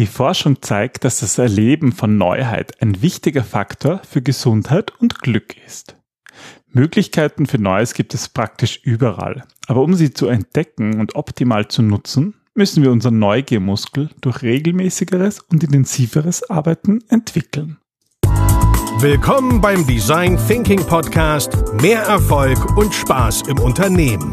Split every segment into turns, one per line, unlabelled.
Die Forschung zeigt, dass das Erleben von Neuheit ein wichtiger Faktor für Gesundheit und Glück ist. Möglichkeiten für Neues gibt es praktisch überall. Aber um sie zu entdecken und optimal zu nutzen, müssen wir unseren Neugiermuskel durch regelmäßigeres und intensiveres Arbeiten entwickeln.
Willkommen beim Design Thinking Podcast Mehr Erfolg und Spaß im Unternehmen.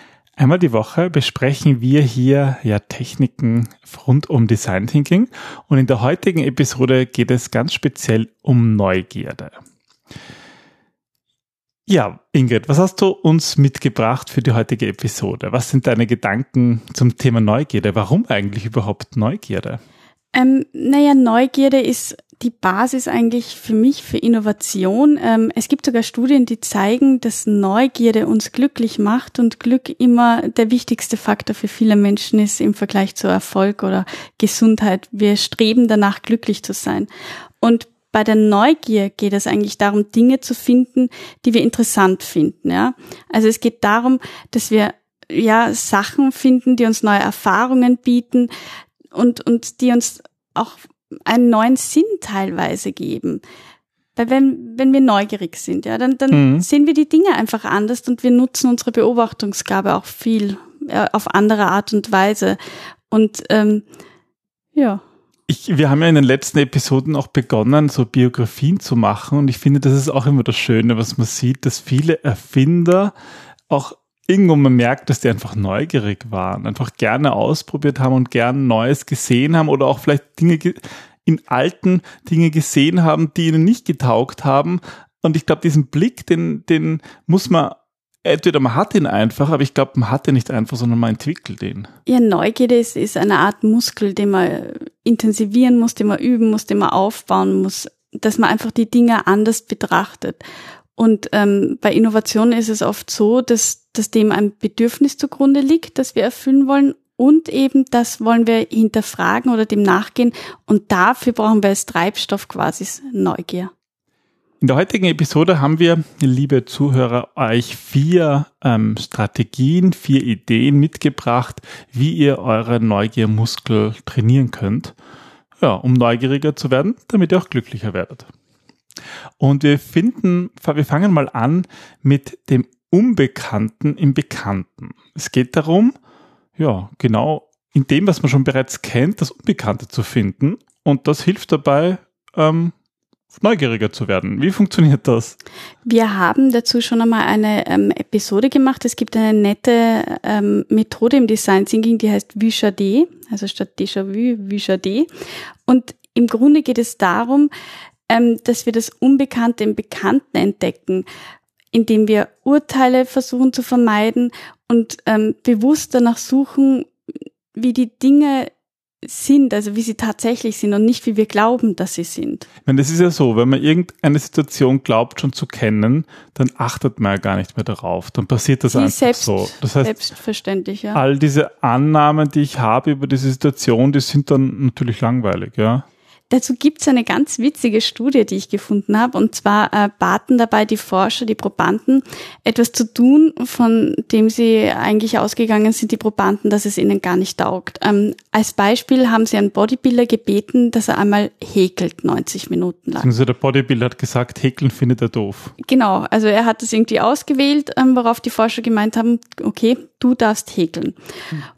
Einmal die Woche besprechen wir hier ja Techniken rund um Design Thinking und in der heutigen Episode geht es ganz speziell um Neugierde. Ja, Ingrid, was hast du uns mitgebracht für die heutige Episode? Was sind deine Gedanken zum Thema Neugierde? Warum eigentlich überhaupt Neugierde?
Ähm, naja, Neugierde ist die Basis eigentlich für mich für Innovation. Ähm, es gibt sogar Studien, die zeigen, dass Neugierde uns glücklich macht und Glück immer der wichtigste Faktor für viele Menschen ist im Vergleich zu Erfolg oder Gesundheit. Wir streben danach, glücklich zu sein. Und bei der Neugier geht es eigentlich darum, Dinge zu finden, die wir interessant finden. Ja? Also es geht darum, dass wir ja Sachen finden, die uns neue Erfahrungen bieten und, und die uns auch einen neuen Sinn teilweise geben. Weil wenn, wenn wir neugierig sind, ja, dann, dann mhm. sehen wir die Dinge einfach anders und wir nutzen unsere Beobachtungsgabe auch viel äh, auf andere Art und Weise. Und ähm, ja.
Ich, wir haben ja in den letzten Episoden auch begonnen, so Biografien zu machen. Und ich finde, das ist auch immer das Schöne, was man sieht, dass viele Erfinder auch irgendwo man merkt, dass die einfach neugierig waren, einfach gerne ausprobiert haben und gern Neues gesehen haben oder auch vielleicht Dinge in alten Dinge gesehen haben, die ihnen nicht getaugt haben. Und ich glaube, diesen Blick, den, den muss man entweder man hat ihn einfach, aber ich glaube, man hat ihn nicht einfach, sondern man entwickelt ihn.
Ja, Neugierde ist, ist eine Art Muskel, den man intensivieren muss, den man üben muss, den man aufbauen muss, dass man einfach die Dinge anders betrachtet. Und ähm, bei Innovation ist es oft so, dass, dass dem ein Bedürfnis zugrunde liegt, das wir erfüllen wollen. Und eben das wollen wir hinterfragen oder dem nachgehen. Und dafür brauchen wir als Treibstoff quasi Neugier.
In der heutigen Episode haben wir, liebe Zuhörer, euch vier ähm, Strategien, vier Ideen mitgebracht, wie ihr eure Neugiermuskel trainieren könnt, ja, um neugieriger zu werden, damit ihr auch glücklicher werdet. Und wir finden, wir fangen mal an mit dem Unbekannten im Bekannten. Es geht darum, ja, genau in dem, was man schon bereits kennt, das Unbekannte zu finden. Und das hilft dabei, ähm, neugieriger zu werden. Wie funktioniert das?
Wir haben dazu schon einmal eine ähm, Episode gemacht. Es gibt eine nette ähm, Methode im Design Thinking, die heißt Vushade, also statt Déjà-vu, Vushade. Und im Grunde geht es darum, ähm, dass wir das Unbekannte im Bekannten entdecken, indem wir Urteile versuchen zu vermeiden und ähm, bewusst danach suchen, wie die Dinge sind, also wie sie tatsächlich sind und nicht wie wir glauben, dass sie sind.
Ich meine, das ist ja so, wenn man irgendeine Situation glaubt schon zu kennen, dann achtet man ja gar nicht mehr darauf. Dann passiert das die einfach
selbst,
so.
Das heißt, selbstverständlich, ja.
All diese Annahmen, die ich habe über diese Situation, die sind dann natürlich langweilig, ja.
Dazu gibt es eine ganz witzige Studie, die ich gefunden habe. Und zwar äh, baten dabei die Forscher, die Probanden, etwas zu tun, von dem sie eigentlich ausgegangen sind, die Probanden, dass es ihnen gar nicht taugt. Ähm, als Beispiel haben sie einen Bodybuilder gebeten, dass er einmal häkelt, 90 Minuten lang.
Also der Bodybuilder hat gesagt, häkeln findet er doof.
Genau, also er hat das irgendwie ausgewählt, ähm, worauf die Forscher gemeint haben, okay, du darfst häkeln.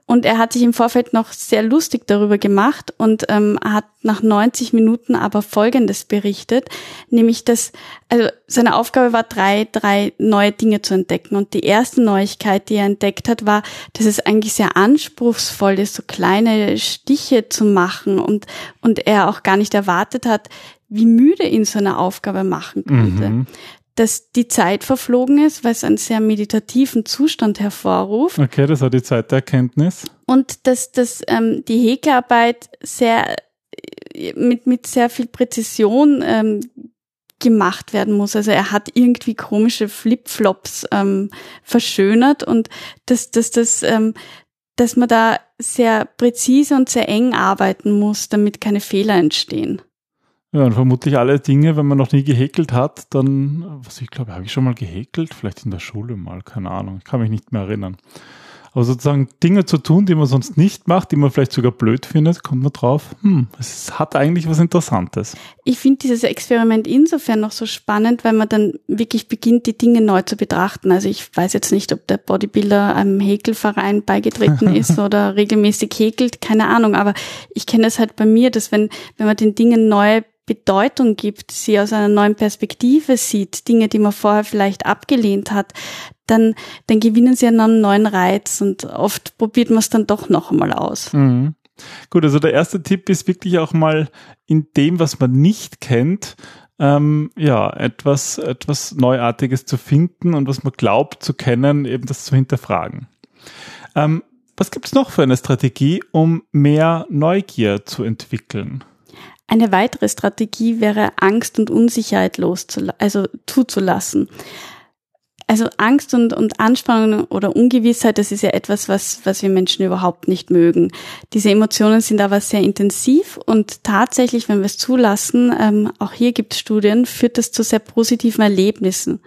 Und er hat sich im Vorfeld noch sehr lustig darüber gemacht und ähm, hat nach 90 Minuten aber Folgendes berichtet, nämlich dass, also seine Aufgabe war, drei, drei neue Dinge zu entdecken. Und die erste Neuigkeit, die er entdeckt hat, war, dass es eigentlich sehr anspruchsvoll ist, so kleine Stiche zu machen und, und er auch gar nicht erwartet hat, wie müde ihn so eine Aufgabe machen könnte. Mhm dass die Zeit verflogen ist, weil es einen sehr meditativen Zustand hervorruft.
Okay, das war die Zeiterkenntnis.
Und dass, dass ähm, die Häkelarbeit sehr mit, mit sehr viel Präzision ähm, gemacht werden muss. Also er hat irgendwie komische Flipflops ähm, verschönert und dass, dass, dass, ähm, dass man da sehr präzise und sehr eng arbeiten muss, damit keine Fehler entstehen.
Ja, und vermutlich alle Dinge, wenn man noch nie gehäkelt hat, dann, was ich glaube, habe ich schon mal gehäkelt? Vielleicht in der Schule mal, keine Ahnung, ich kann mich nicht mehr erinnern. Aber sozusagen Dinge zu tun, die man sonst nicht macht, die man vielleicht sogar blöd findet, kommt man drauf, hm, es hat eigentlich was Interessantes.
Ich finde dieses Experiment insofern noch so spannend, weil man dann wirklich beginnt, die Dinge neu zu betrachten. Also ich weiß jetzt nicht, ob der Bodybuilder einem Häkelverein beigetreten ist oder regelmäßig häkelt, keine Ahnung, aber ich kenne es halt bei mir, dass wenn, wenn man den Dingen neu Bedeutung gibt, sie aus einer neuen Perspektive sieht, Dinge, die man vorher vielleicht abgelehnt hat, dann, dann gewinnen sie einen neuen Reiz und oft probiert man es dann doch noch einmal aus.
Mhm. Gut, also der erste Tipp ist wirklich auch mal in dem, was man nicht kennt, ähm, ja, etwas, etwas Neuartiges zu finden und was man glaubt zu kennen, eben das zu hinterfragen. Ähm, was gibt es noch für eine Strategie, um mehr Neugier zu entwickeln?
Eine weitere Strategie wäre, Angst und Unsicherheit loszulassen, also zuzulassen. Also Angst und, und Anspannung oder Ungewissheit, das ist ja etwas, was, was wir Menschen überhaupt nicht mögen. Diese Emotionen sind aber sehr intensiv und tatsächlich, wenn wir es zulassen, ähm, auch hier gibt es Studien, führt das zu sehr positiven Erlebnissen.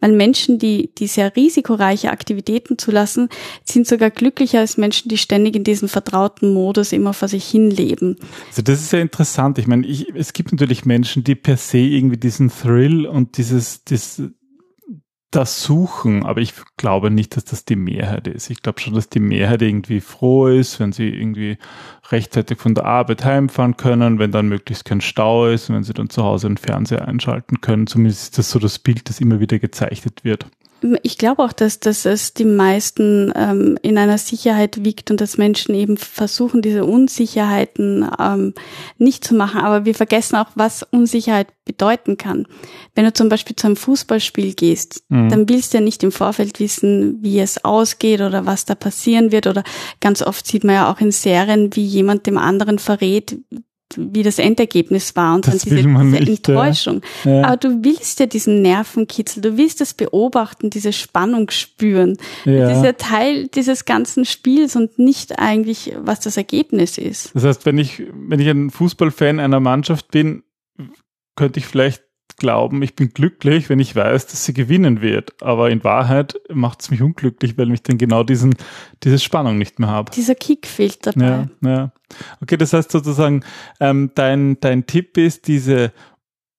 Weil Menschen, die, die sehr risikoreiche Aktivitäten zulassen, sind sogar glücklicher als Menschen, die ständig in diesem vertrauten Modus immer vor sich hin leben.
Also das ist ja interessant. Ich meine, ich, es gibt natürlich Menschen, die per se irgendwie diesen Thrill und dieses, dieses das suchen, aber ich glaube nicht, dass das die Mehrheit ist. Ich glaube schon, dass die Mehrheit irgendwie froh ist, wenn sie irgendwie rechtzeitig von der Arbeit heimfahren können, wenn dann möglichst kein Stau ist, wenn sie dann zu Hause einen Fernseher einschalten können. Zumindest ist das so das Bild, das immer wieder gezeichnet wird.
Ich glaube auch, dass, dass es die meisten ähm, in einer Sicherheit wiegt und dass Menschen eben versuchen, diese Unsicherheiten ähm, nicht zu machen. Aber wir vergessen auch, was Unsicherheit bedeuten kann. Wenn du zum Beispiel zu einem Fußballspiel gehst, mhm. dann willst du ja nicht im Vorfeld wissen, wie es ausgeht oder was da passieren wird. Oder ganz oft sieht man ja auch in Serien, wie jemand dem anderen verrät, wie das Endergebnis war und das dann diese, diese nicht, Enttäuschung. Ja. Aber du willst ja diesen Nervenkitzel, du willst das beobachten, diese Spannung spüren. Ja. Das ist ja Teil dieses ganzen Spiels und nicht eigentlich, was das Ergebnis ist.
Das heißt, wenn ich, wenn ich ein Fußballfan einer Mannschaft bin, könnte ich vielleicht glauben, ich bin glücklich, wenn ich weiß, dass sie gewinnen wird. Aber in Wahrheit macht es mich unglücklich, weil ich dann genau diesen, diese Spannung nicht mehr habe.
Dieser Kick fehlt dabei.
Ja, ja. Okay, das heißt sozusagen, ähm, dein, dein Tipp ist, diese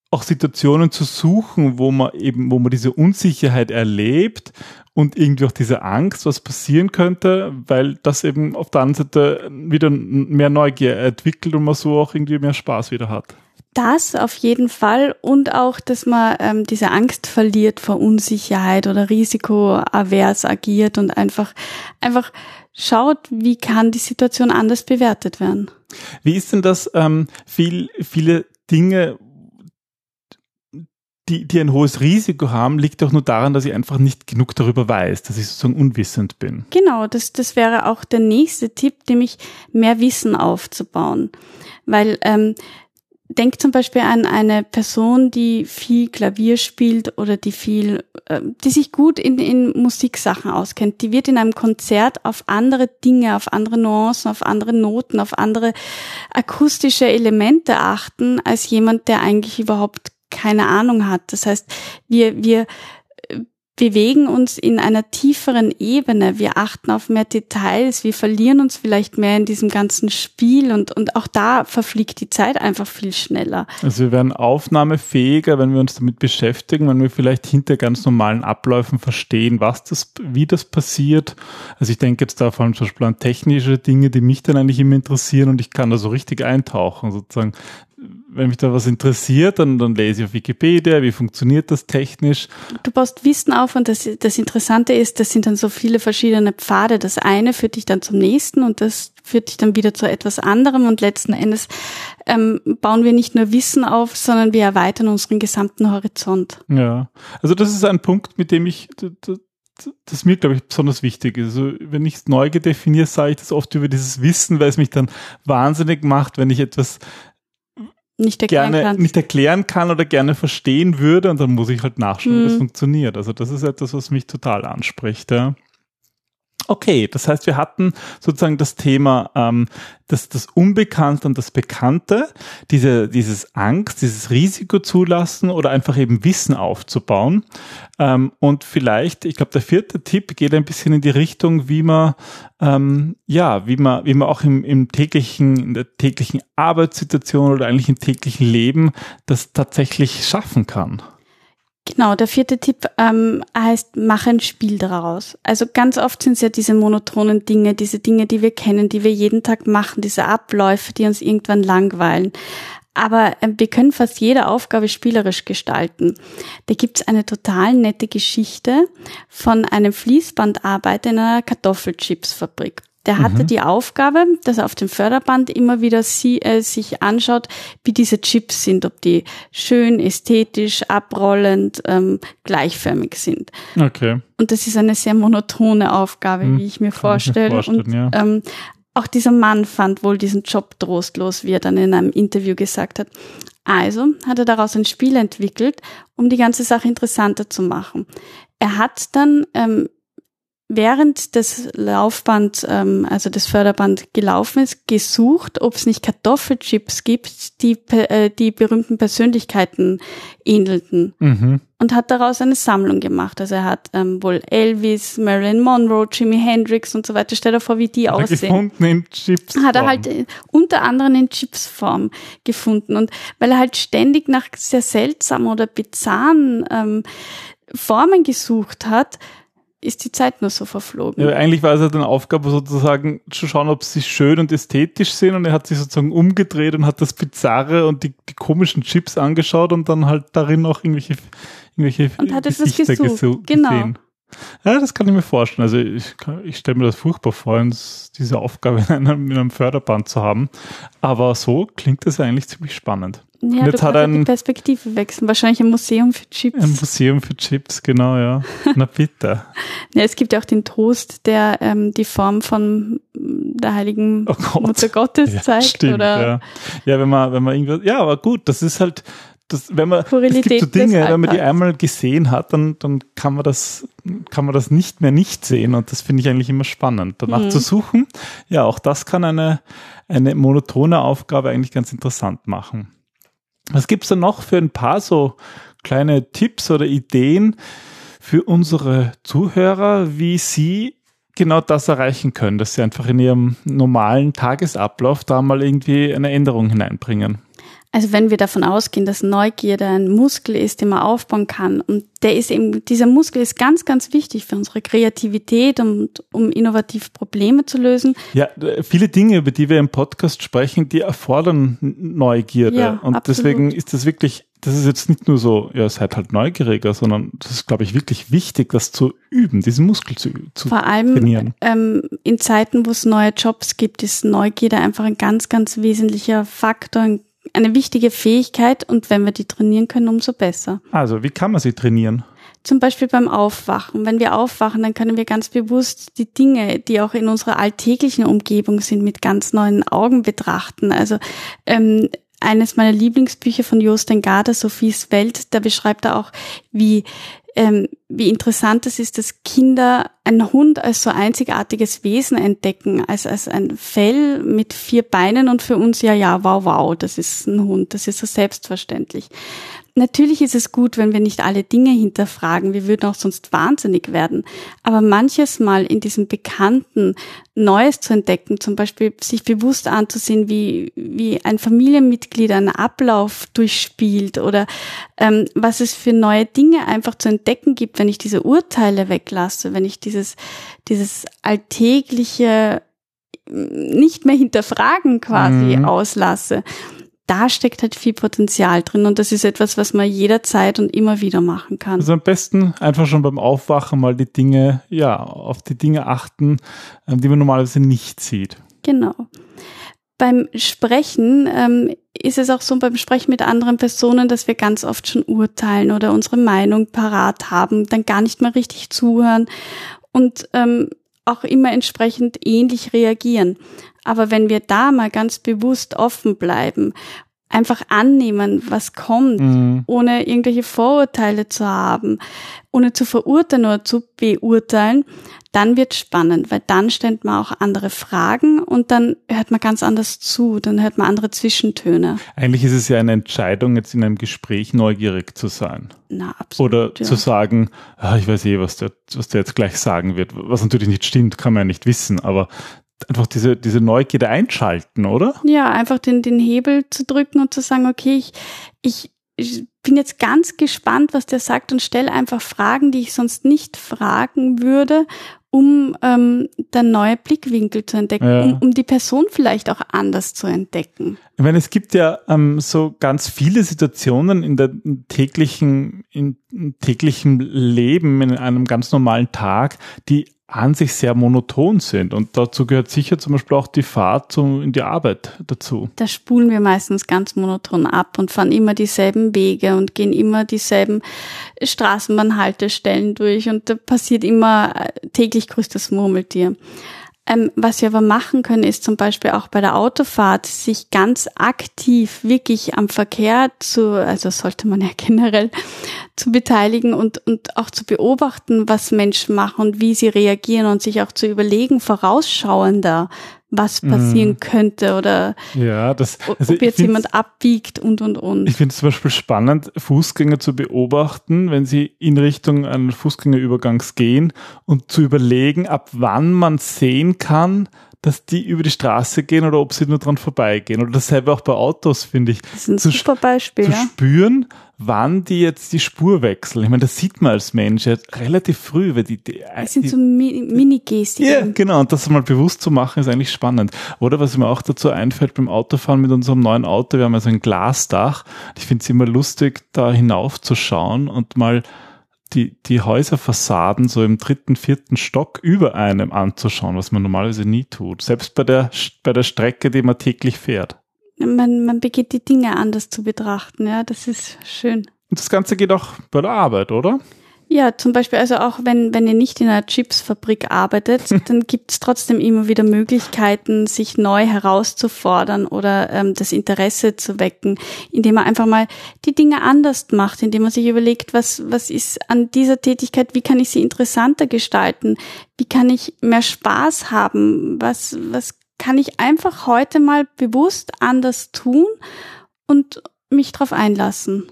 auch Situationen zu suchen, wo man eben, wo man diese Unsicherheit erlebt und irgendwie auch diese Angst, was passieren könnte, weil das eben auf der anderen Seite wieder mehr Neugier entwickelt und man so auch irgendwie mehr Spaß wieder hat.
Das auf jeden Fall und auch, dass man ähm, diese Angst verliert vor Unsicherheit oder risikoavers agiert und einfach einfach schaut, wie kann die Situation anders bewertet werden.
Wie ist denn das? Ähm, viel, viele Dinge, die, die ein hohes Risiko haben, liegt doch nur daran, dass ich einfach nicht genug darüber weiß, dass ich sozusagen unwissend bin.
Genau, das, das wäre auch der nächste Tipp, nämlich mehr Wissen aufzubauen. Weil ähm, denk zum Beispiel an eine Person, die viel Klavier spielt oder die viel, äh, die sich gut in, in Musiksachen auskennt. Die wird in einem Konzert auf andere Dinge, auf andere Nuancen, auf andere Noten, auf andere akustische Elemente achten, als jemand, der eigentlich überhaupt keine Ahnung hat. Das heißt, wir, wir bewegen uns in einer tieferen Ebene. Wir achten auf mehr Details. Wir verlieren uns vielleicht mehr in diesem ganzen Spiel und, und auch da verfliegt die Zeit einfach viel schneller.
Also wir werden aufnahmefähiger, wenn wir uns damit beschäftigen, wenn wir vielleicht hinter ganz normalen Abläufen verstehen, was das, wie das passiert. Also ich denke jetzt da vor allem zum Beispiel an technische Dinge, die mich dann eigentlich immer interessieren und ich kann da so richtig eintauchen, sozusagen wenn mich da was interessiert, dann, dann lese ich auf Wikipedia, wie funktioniert das technisch.
Du baust Wissen auf und das, das Interessante ist, das sind dann so viele verschiedene Pfade. Das eine führt dich dann zum nächsten und das führt dich dann wieder zu etwas anderem und letzten Endes ähm, bauen wir nicht nur Wissen auf, sondern wir erweitern unseren gesamten Horizont.
Ja, also das ist ein Punkt, mit dem ich das mir, glaube ich, besonders wichtig ist. Also, wenn ich Neugier definiere, sage ich das oft über dieses Wissen, weil es mich dann wahnsinnig macht, wenn ich etwas
nicht erklären
gerne
kann.
nicht erklären kann oder gerne verstehen würde und dann muss ich halt nachschauen, wie das
Mhm.
funktioniert. Also das ist etwas, was mich total anspricht. Ja. Okay, das heißt, wir hatten sozusagen das Thema ähm, das, das Unbekannte und das Bekannte, diese, dieses Angst, dieses Risiko zulassen oder einfach eben Wissen aufzubauen. Ähm, und vielleicht, ich glaube, der vierte Tipp geht ein bisschen in die Richtung, wie man ähm, ja, wie man, wie man auch im, im täglichen, in der täglichen Arbeitssituation oder eigentlich im täglichen Leben das tatsächlich schaffen kann.
Genau, der vierte Tipp ähm, heißt, mach ein Spiel daraus. Also ganz oft sind es ja diese monotonen Dinge, diese Dinge, die wir kennen, die wir jeden Tag machen, diese Abläufe, die uns irgendwann langweilen. Aber ähm, wir können fast jede Aufgabe spielerisch gestalten. Da gibt's eine total nette Geschichte von einem Fließbandarbeiter in einer Kartoffelchipsfabrik. Der hatte die Aufgabe, dass er auf dem Förderband immer wieder sie, äh, sich anschaut, wie diese Chips sind, ob die schön, ästhetisch, abrollend, ähm, gleichförmig sind.
Okay.
Und das ist eine sehr monotone Aufgabe,
Hm,
wie ich mir
kann ich mir
vorstelle. und
ja.
ähm, auch dieser Mann fand wohl diesen Job trostlos, wie er dann in einem Interview gesagt hat. Also hat er daraus ein Spiel entwickelt, um die ganze Sache interessanter zu machen. Er hat dann ähm, während das Laufband, ähm, also das Förderband gelaufen ist, gesucht, ob es nicht Kartoffelchips gibt, die äh, die berühmten Persönlichkeiten ähnelten
Mhm.
und hat daraus eine Sammlung gemacht. Also er hat ähm, wohl Elvis, Marilyn Monroe, Jimi Hendrix und so weiter. Stell dir vor, wie die
Hat er
aussehen.
gefunden in Chips.
Hat er halt äh, unter anderem in Chipsform gefunden. Und weil er halt ständig nach sehr seltsamen oder bizarren ähm, Formen gesucht hat, ist die Zeit nur so verflogen.
Ja, eigentlich war es ja eine Aufgabe sozusagen zu schauen, ob sie schön und ästhetisch sind und er hat sich sozusagen umgedreht und hat das Bizarre und die, die komischen Chips angeschaut und dann halt darin auch irgendwelche, irgendwelche
Und hat etwas
Gesichter
gesucht,
gesu-
genau.
gesehen. Ja, das kann ich mir vorstellen. Also ich, ich stelle mir das furchtbar vor, diese Aufgabe in einem, in einem Förderband zu haben. Aber so klingt das ja eigentlich ziemlich spannend.
Ja,
jetzt
du
hat
halt die
ein-
Perspektive wechseln. Wahrscheinlich ein Museum für Chips.
Ein Museum für Chips, genau, ja. Na bitte.
Ja, es gibt ja auch den Toast, der ähm, die Form von mm, der heiligen
Oh Gott.
Mutter Gottes
Ja,
zeigt.
stimmt,
oder
ja. Ja, wenn man, wenn man irgendwas, ja, aber gut, das ist halt, das, wenn man, es
Skurrilität
gibt so Dinge, wenn man die einmal gesehen hat, dann, dann kann man das, kann man das nicht mehr nicht sehen und das finde ich eigentlich immer spannend, danach
Mhm.
zu suchen. Ja, auch das kann eine, eine monotone Aufgabe eigentlich ganz interessant machen. Was gibt's da noch für ein paar so kleine Tipps oder Ideen für unsere Zuhörer, wie sie genau das erreichen können, dass sie einfach in ihrem normalen Tagesablauf da mal irgendwie eine Änderung hineinbringen?
Also wenn wir davon ausgehen, dass Neugierde ein Muskel ist, den man aufbauen kann, und der ist eben, dieser Muskel ist ganz, ganz wichtig für unsere Kreativität und um innovativ Probleme zu lösen.
Ja, viele Dinge, über die wir im Podcast sprechen, die erfordern Neugierde.
Ja,
und
absolut.
deswegen ist das wirklich, das ist jetzt nicht nur so, ja, seid halt neugieriger, sondern das ist, glaube ich, wirklich wichtig, das zu üben, diesen Muskel zu, zu
Vor allem
trainieren.
ähm, in Zeiten, wo es neue Jobs gibt, ist Neugierde einfach ein ganz, ganz wesentlicher Faktor, ein- eine wichtige Fähigkeit. Und wenn wir die trainieren können, umso besser.
Also, wie kann man sie trainieren?
Zum Beispiel beim Aufwachen. Wenn wir aufwachen, dann können wir ganz bewusst die Dinge, die auch in unserer alltäglichen Umgebung sind, mit ganz neuen Augen betrachten. Also ähm, eines meiner Lieblingsbücher von Jost Garder, Sophies Welt, da beschreibt er auch, wie ähm, wie interessant es ist, dass Kinder einen Hund als so einzigartiges Wesen entdecken, als, als ein Fell mit vier Beinen und für uns ja, ja, wow, wow, das ist ein Hund, das ist so selbstverständlich. Natürlich ist es gut, wenn wir nicht alle Dinge hinterfragen. Wir würden auch sonst wahnsinnig werden. Aber manches Mal in diesem Bekannten Neues zu entdecken, zum Beispiel sich bewusst anzusehen, wie, wie ein Familienmitglied einen Ablauf durchspielt oder ähm, was es für neue Dinge einfach zu entdecken gibt, wenn ich diese Urteile weglasse, wenn ich dieses, dieses alltägliche nicht mehr hinterfragen quasi
Mhm.
auslasse da steckt halt viel Potenzial drin und das ist etwas, was man jederzeit und immer wieder machen kann.
Also am besten einfach schon beim Aufwachen mal die Dinge, ja, auf die Dinge achten, ähm, die man normalerweise nicht sieht.
Genau. Beim Sprechen ähm, ist es auch so beim Sprechen mit anderen Personen, dass wir ganz oft schon urteilen oder unsere Meinung parat haben, dann gar nicht mehr richtig zuhören und ähm, auch immer entsprechend ähnlich reagieren. Aber wenn wir da mal ganz bewusst offen bleiben einfach annehmen, was kommt, mhm. ohne irgendwelche Vorurteile zu haben, ohne zu verurteilen oder zu beurteilen, dann wird spannend, weil dann stellt man auch andere Fragen und dann hört man ganz anders zu, dann hört man andere Zwischentöne.
Eigentlich ist es ja eine Entscheidung, jetzt in einem Gespräch neugierig zu sein.
Na, absolut.
Oder ja. zu sagen, ah, ich weiß eh, was der, was der jetzt gleich sagen wird, was natürlich nicht stimmt, kann man ja nicht wissen, aber einfach diese, diese Neugierde einschalten, oder?
Ja, einfach den, den Hebel zu drücken und zu sagen, okay, ich, ich, ich bin jetzt ganz gespannt, was der sagt und stelle einfach Fragen, die ich sonst nicht fragen würde, um ähm, dann neue Blickwinkel zu entdecken, ja. um, um die Person vielleicht auch anders zu entdecken.
Ich meine, es gibt ja ähm, so ganz viele Situationen in der täglichen, in täglichen Leben, in einem ganz normalen Tag, die an sich sehr monoton sind. Und dazu gehört sicher zum Beispiel auch die Fahrt zum, in die Arbeit dazu.
Da spulen wir meistens ganz monoton ab und fahren immer dieselben Wege und gehen immer dieselben Straßenbahnhaltestellen durch und da passiert immer äh, täglich grüßt das Murmeltier. Ähm, was wir aber machen können, ist zum Beispiel auch bei der Autofahrt sich ganz aktiv wirklich am Verkehr zu, also sollte man ja generell zu beteiligen und, und auch zu beobachten, was Menschen machen und wie sie reagieren und sich auch zu überlegen, vorausschauender, was passieren mm. könnte oder
ja, das, also
ob jetzt jemand abbiegt und und und.
Ich finde es zum Beispiel spannend, Fußgänger zu beobachten, wenn sie in Richtung eines Fußgängerübergangs gehen und zu überlegen, ab wann man sehen kann, dass die über die Straße gehen oder ob sie nur dran vorbeigehen. Oder dasselbe auch bei Autos, finde ich.
Das ist ein zu, super Beispiel.
Zu
ja?
spüren, wann die jetzt die Spur wechseln. Ich meine, das sieht man als Mensch ja relativ früh, weil die, die
das sind die, so Mini-Gestik.
Ja, genau. Und das mal bewusst zu machen, ist eigentlich spannend. Oder was mir auch dazu einfällt beim Autofahren mit unserem neuen Auto, wir haben also ein Glasdach. Ich finde es immer lustig, da hinaufzuschauen und mal die, die Häuserfassaden so im dritten, vierten Stock über einem anzuschauen, was man normalerweise nie tut. Selbst bei der, bei der Strecke, die man täglich fährt.
Man, man beginnt die Dinge anders zu betrachten, ja, das ist schön.
Und das Ganze geht auch bei der Arbeit, oder?
Ja, zum Beispiel, also auch wenn, wenn ihr nicht in einer Chipsfabrik arbeitet, dann gibt es trotzdem immer wieder Möglichkeiten, sich neu herauszufordern oder ähm, das Interesse zu wecken, indem man einfach mal die Dinge anders macht, indem man sich überlegt, was, was ist an dieser Tätigkeit, wie kann ich sie interessanter gestalten, wie kann ich mehr Spaß haben, was, was kann ich einfach heute mal bewusst anders tun und mich darauf einlassen.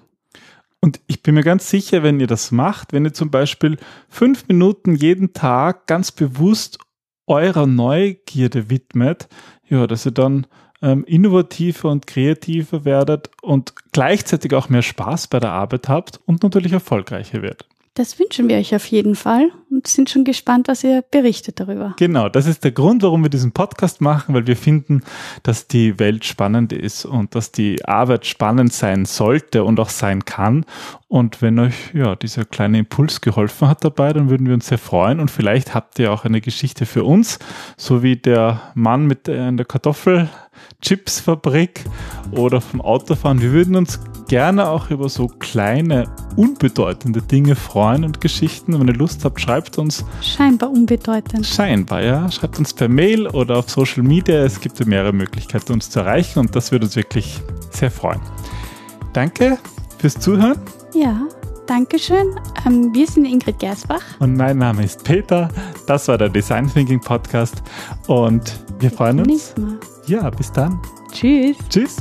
Und ich bin mir ganz sicher, wenn ihr das macht, wenn ihr zum Beispiel fünf Minuten jeden Tag ganz bewusst eurer Neugierde widmet, ja, dass ihr dann ähm, innovativer und kreativer werdet und gleichzeitig auch mehr Spaß bei der Arbeit habt und natürlich erfolgreicher werdet.
Das wünschen wir euch auf jeden Fall und sind schon gespannt, was ihr berichtet darüber.
Genau, das ist der Grund, warum wir diesen Podcast machen, weil wir finden, dass die Welt spannend ist und dass die Arbeit spannend sein sollte und auch sein kann. Und wenn euch ja dieser kleine Impuls geholfen hat dabei, dann würden wir uns sehr freuen und vielleicht habt ihr auch eine Geschichte für uns, so wie der Mann mit der Kartoffelchipsfabrik oder vom Autofahren. Wir würden uns gerne auch über so kleine, unbedeutende Dinge freuen und Geschichten. Wenn ihr Lust habt, schreibt uns.
Scheinbar unbedeutend.
Scheinbar, ja. Schreibt uns per Mail oder auf Social Media. Es gibt ja mehrere Möglichkeiten, uns zu erreichen und das würde uns wirklich sehr freuen. Danke fürs Zuhören.
Ja, danke schön. Ähm, wir sind Ingrid Gersbach.
Und mein Name ist Peter. Das war der Design Thinking Podcast und wir bis freuen uns.
Mal.
Ja, bis dann.
Tschüss.
Tschüss.